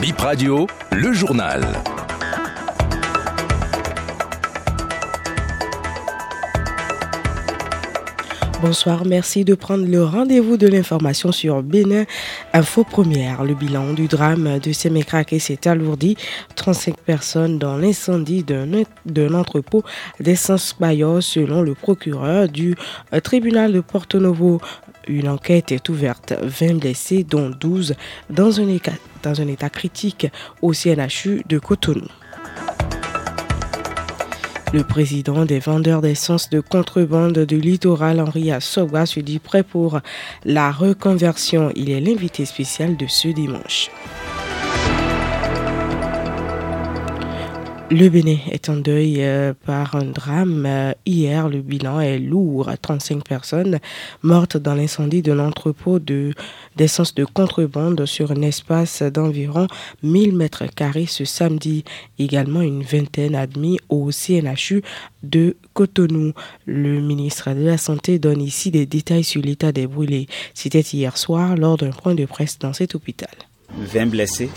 Bip Radio, le journal. Bonsoir, merci de prendre le rendez-vous de l'information sur Bénin Info Première. Le bilan du drame de Sémécraqué s'est alourdi. 35 personnes dans l'incendie d'un entrepôt d'essence Bayor selon le procureur du euh, tribunal de Porto Novo. Une enquête est ouverte. 20 blessés, dont 12 dans un état, critique au CNHU de Cotonou. Le président des vendeurs d'essence de contrebande du littoral, Henri Assoga, se dit prêt pour la reconversion. Il est l'invité spécial de ce dimanche. Le Bénin est en deuil euh, par un drame. Euh, hier, le bilan est lourd. 35 personnes mortes dans l'incendie de l'entrepôt d'essence de, contrebande sur un espace d'environ 1000 mètres carrés ce samedi. Également une vingtaine admis au CNHU de Cotonou. Le ministre de la Santé donne ici des détails sur l'état des brûlés. C'était hier soir lors d'un point de presse dans cet hôpital. 20 blessés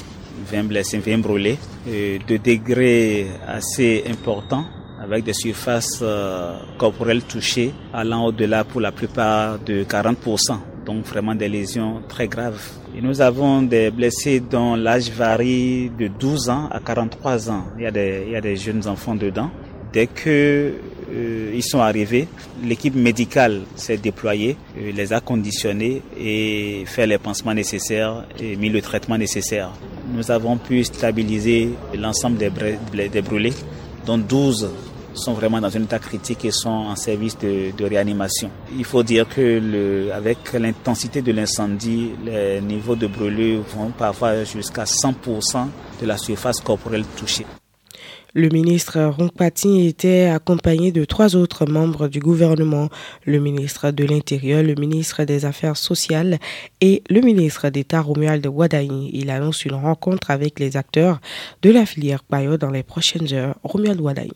20 blessés, 20 brûlés, de degrés assez importants avec des surfaces euh, corporelles touchées allant au-delà pour la plupart de 40%, donc vraiment des lésions très graves. Nous avons des blessés dont l'âge varie de 12 ans à 43 ans. Il y a des, il y a des jeunes enfants dedans. Dès que euh, ils sont arrivés, l'équipe médicale s'est déployée, euh, les a conditionnés et fait les pansements nécessaires et mis le traitement nécessaire. Nous avons pu stabiliser l'ensemble des, brûlés, dont 12 sont vraiment dans un état critique et sont en service de, de réanimation. Il faut dire que le, avec l'intensité de l'incendie, les niveaux de brûlure vont parfois jusqu'à 100% de la surface corporelle touchée. Le ministre Rongpati était accompagné de trois autres membres du gouvernement, le ministre de l'Intérieur, le ministre des Affaires sociales et le ministre d'État Romuald Wadaï. Il annonce une rencontre avec les acteurs de la filière payo dans les prochaines heures. Romuald Wadaï.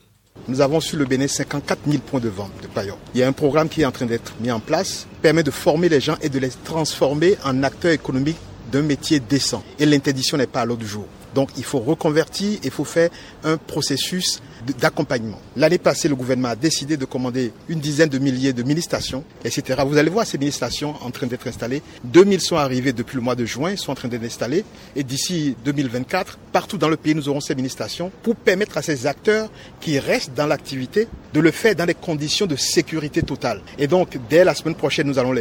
Nous avons sur le Bénin 54 000 points de vente de paillot. Il y a un programme qui est en train d'être mis en place, permet de former les gens et de les transformer en acteurs économiques d'un métier décent. Et l'interdiction n'est pas à du jour. Donc il faut reconvertir, il faut faire un processus d'accompagnement. L'année passée, le gouvernement a décidé de commander une dizaine de milliers de mini-stations, etc. Vous allez voir ces mini-stations en train d'être installées. 2000 sont arrivées depuis le mois de juin, sont en train d'être installées. Et d'ici 2024, partout dans le pays, nous aurons ces mini-stations pour permettre à ces acteurs qui restent dans l'activité de le faire dans des conditions de sécurité totale. Et donc, dès la semaine prochaine, nous allons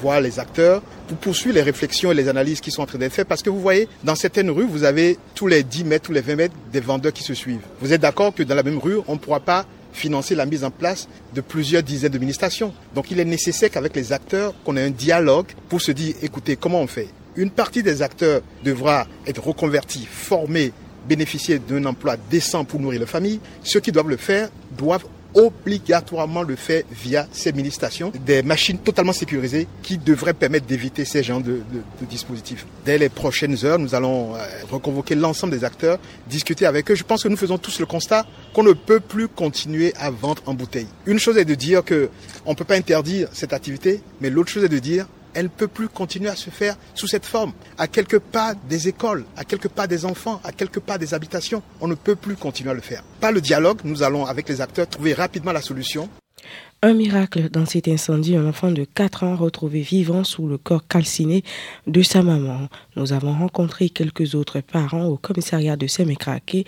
voir les acteurs pour poursuivre les réflexions et les analyses qui sont en train d'être faites. Parce que vous voyez, dans certaines rues, vous avez tous les 10 mètres, tous les 20 mètres des vendeurs qui se suivent. Vous êtes d'accord que dans même rue, on ne pourra pas financer la mise en place de plusieurs dizaines de ministrations. Donc il est nécessaire qu'avec les acteurs, qu'on ait un dialogue pour se dire, écoutez, comment on fait? Une partie des acteurs devra être reconvertis, formés, bénéficier d'un emploi décent pour nourrir la famille. Ceux qui doivent le faire doivent obligatoirement le faire via ces mini-stations, des machines totalement sécurisées qui devraient permettre d'éviter ces genres de, dispositifs. Dès les prochaines heures, nous allons euh, reconvoquer l'ensemble des acteurs, discuter avec eux. Je pense que nous faisons tous le constat qu'on ne peut plus continuer à vendre en bouteille. Une chose est de dire que on ne peut pas interdire cette activité, mais l'autre chose est de dire elle ne peut plus continuer à se faire sous cette forme. À quelques pas des écoles, à quelques pas des enfants, à quelques pas des habitations, on ne peut plus continuer à le faire. Par le dialogue, nous allons, avec les acteurs, trouver rapidement la solution. Un miracle dans cet incendie, un enfant de 4 ans retrouvé vivant sous le corps calciné de sa maman. Nous avons rencontré quelques autres parents au commissariat de Semekrake.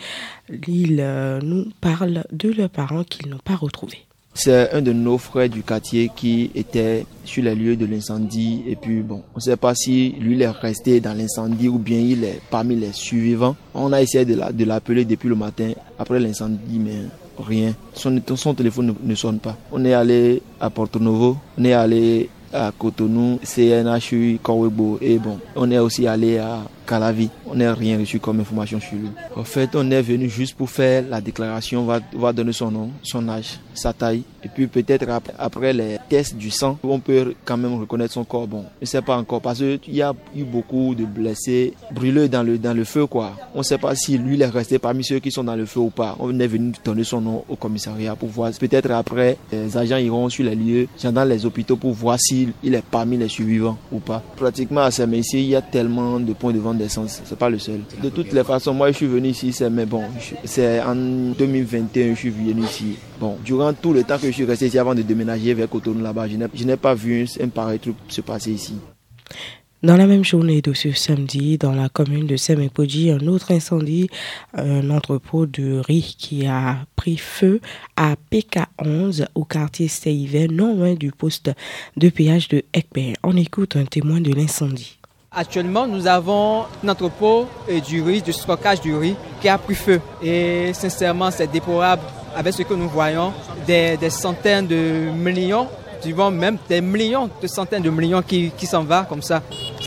Ils euh, nous parlent de leurs parents qu'ils n'ont pas retrouvés. C'est un de nos frères du quartier qui était sur les lieux de l'incendie et puis bon, on ne sait pas si lui il est resté dans l'incendie ou bien il est parmi les survivants. On a essayé de l'appeler depuis le matin après l'incendie mais rien. Son, téléphone ne, ne, sonne pas. On est allé à Porto Novo, on est allé à Cotonou, CNHU, Kowebo et bon, on est aussi allé à Calavi. On n'a rien reçu comme information sur lui. En fait, on est venu juste pour faire la déclaration, on va, va donner son nom, son âge, sa taille. Et puis peut-être après, les tests du sang, on peut quand même reconnaître son corps. Bon, je ne sais pas encore parce qu'il y a eu beaucoup de blessés brûlés dans le, dans le feu. quoi. On ne sait pas si lui il est resté parmi ceux qui sont dans le feu ou pas. On est venu donner son nom au commissariat pour voir. Peut-être après, les agents iront sur les lieux, dans les hôpitaux pour voir s'il est parmi les survivants ou pas. Pratiquement à saint il y a tellement de points de vente non d'essence. C'est pas le seul. De toutes les façons, moi je suis venu ici, c'est mais bon, c'est en 2021 je suis venu ici. Bon, durant tout le temps que je suis resté ici avant de déménager vers Cotonou là-bas, je n'ai pas vu un pareil truc se passer ici. Dans la même journée de ce samedi, dans la commune de Semepoji, un autre incendie, un entrepôt de riz qui a pris feu à PK11 au quartier Seivet, non loin du poste de péage de Ekber. On écoute un témoin de l'incendie. Actuellement, nous avons un entrepôt du riz, du stockage du riz qui a pris feu. Et sincèrement, c'est déplorable avec ce que nous voyons, des, centaines de millions vois même des millions, de centaines de millions qui, s'en vont comme ça.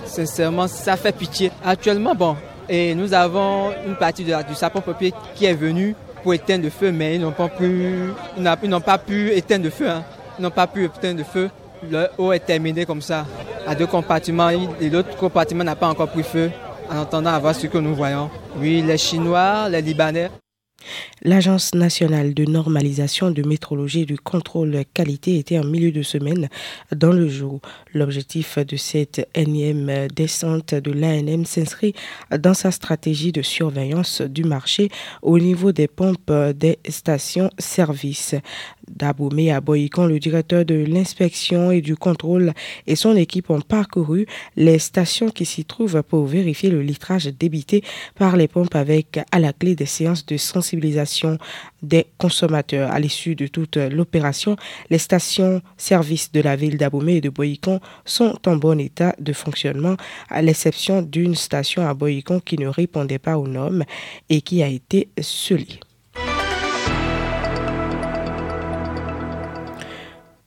Sincèrement, ça fait pitié. Actuellement, bon, et nous avons une partie du sapeur-pompier qui est venu pour éteindre le feu, mais ils n'ont pas pu, ils n'ont pas pu éteindre le feu. Hein. Ils n'ont pas pu éteindre le feu. Le eau est terminé comme ça, à deux compartiments, et l'autre compartiment n'a pas encore pris feu, en attendant à voir ce que nous voyons. Oui, les Chinois, les Libanais, L'Agence nationale de normalisation de métrologie et de contrôle qualité était en milieu de semaine dans le jour. L'objectif de cette énième descente de l'ANM s'inscrit dans sa stratégie de surveillance du marché au niveau des pompes des stations-service. Daboumé à Boyicon, le directeur de l'inspection et du contrôle et son équipe ont parcouru les stations qui s'y trouvent pour vérifier le litrage débité par les pompes avec à la clé des séances de sensibilisation des consommateurs. À l'issue de toute l'opération, les stations-service de la ville d'Aboumé et de Boyicon sont en bon état de fonctionnement, à l'exception d'une station à Boyicon qui ne répondait pas aux normes et qui a été scellée.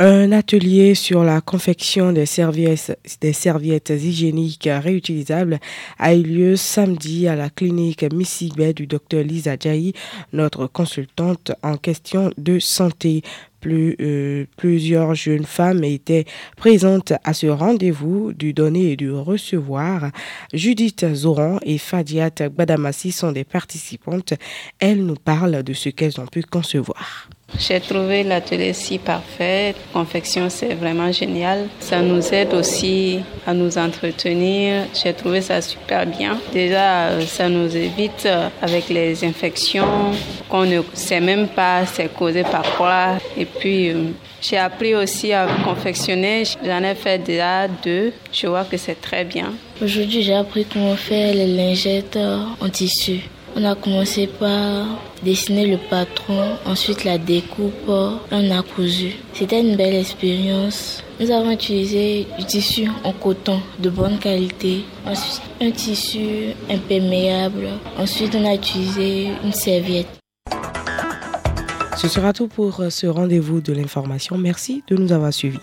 Un atelier sur la confection des serviettes, hygiéniques réutilisables a eu lieu samedi à la clinique Missy du docteur Lisa Djaï, notre consultante en question de santé. Euh, plusieurs jeunes femmes étaient présentes à ce rendez-vous du donner et du recevoir. Judith Zoran et Fadiat Badamassi sont des participantes. Elles nous parlent de ce qu'elles ont pu concevoir. J'ai trouvé l'atelier si parfait. Confection, c'est vraiment génial. Ça nous aide aussi à nous entretenir. J'ai trouvé ça super bien. Déjà, ça nous évite euh, avec les infections qu'on ne sait même pas c'est causé par quoi. Et puis, euh, j'ai appris aussi à confectionner. J'en ai fait déjà deux. Je vois que c'est très bien. Aujourd'hui, j'ai appris comment faire les lingettes en tissu. On a commencé par dessiner le patron, ensuite la découpe, on a cousu. C'était une belle expérience. Nous avons utilisé du tissu en coton de bonne qualité, ensuite un tissu imperméable, ensuite on a utilisé une serviette. Ce sera tout pour ce rendez-vous de l'information. Merci de nous avoir suivis.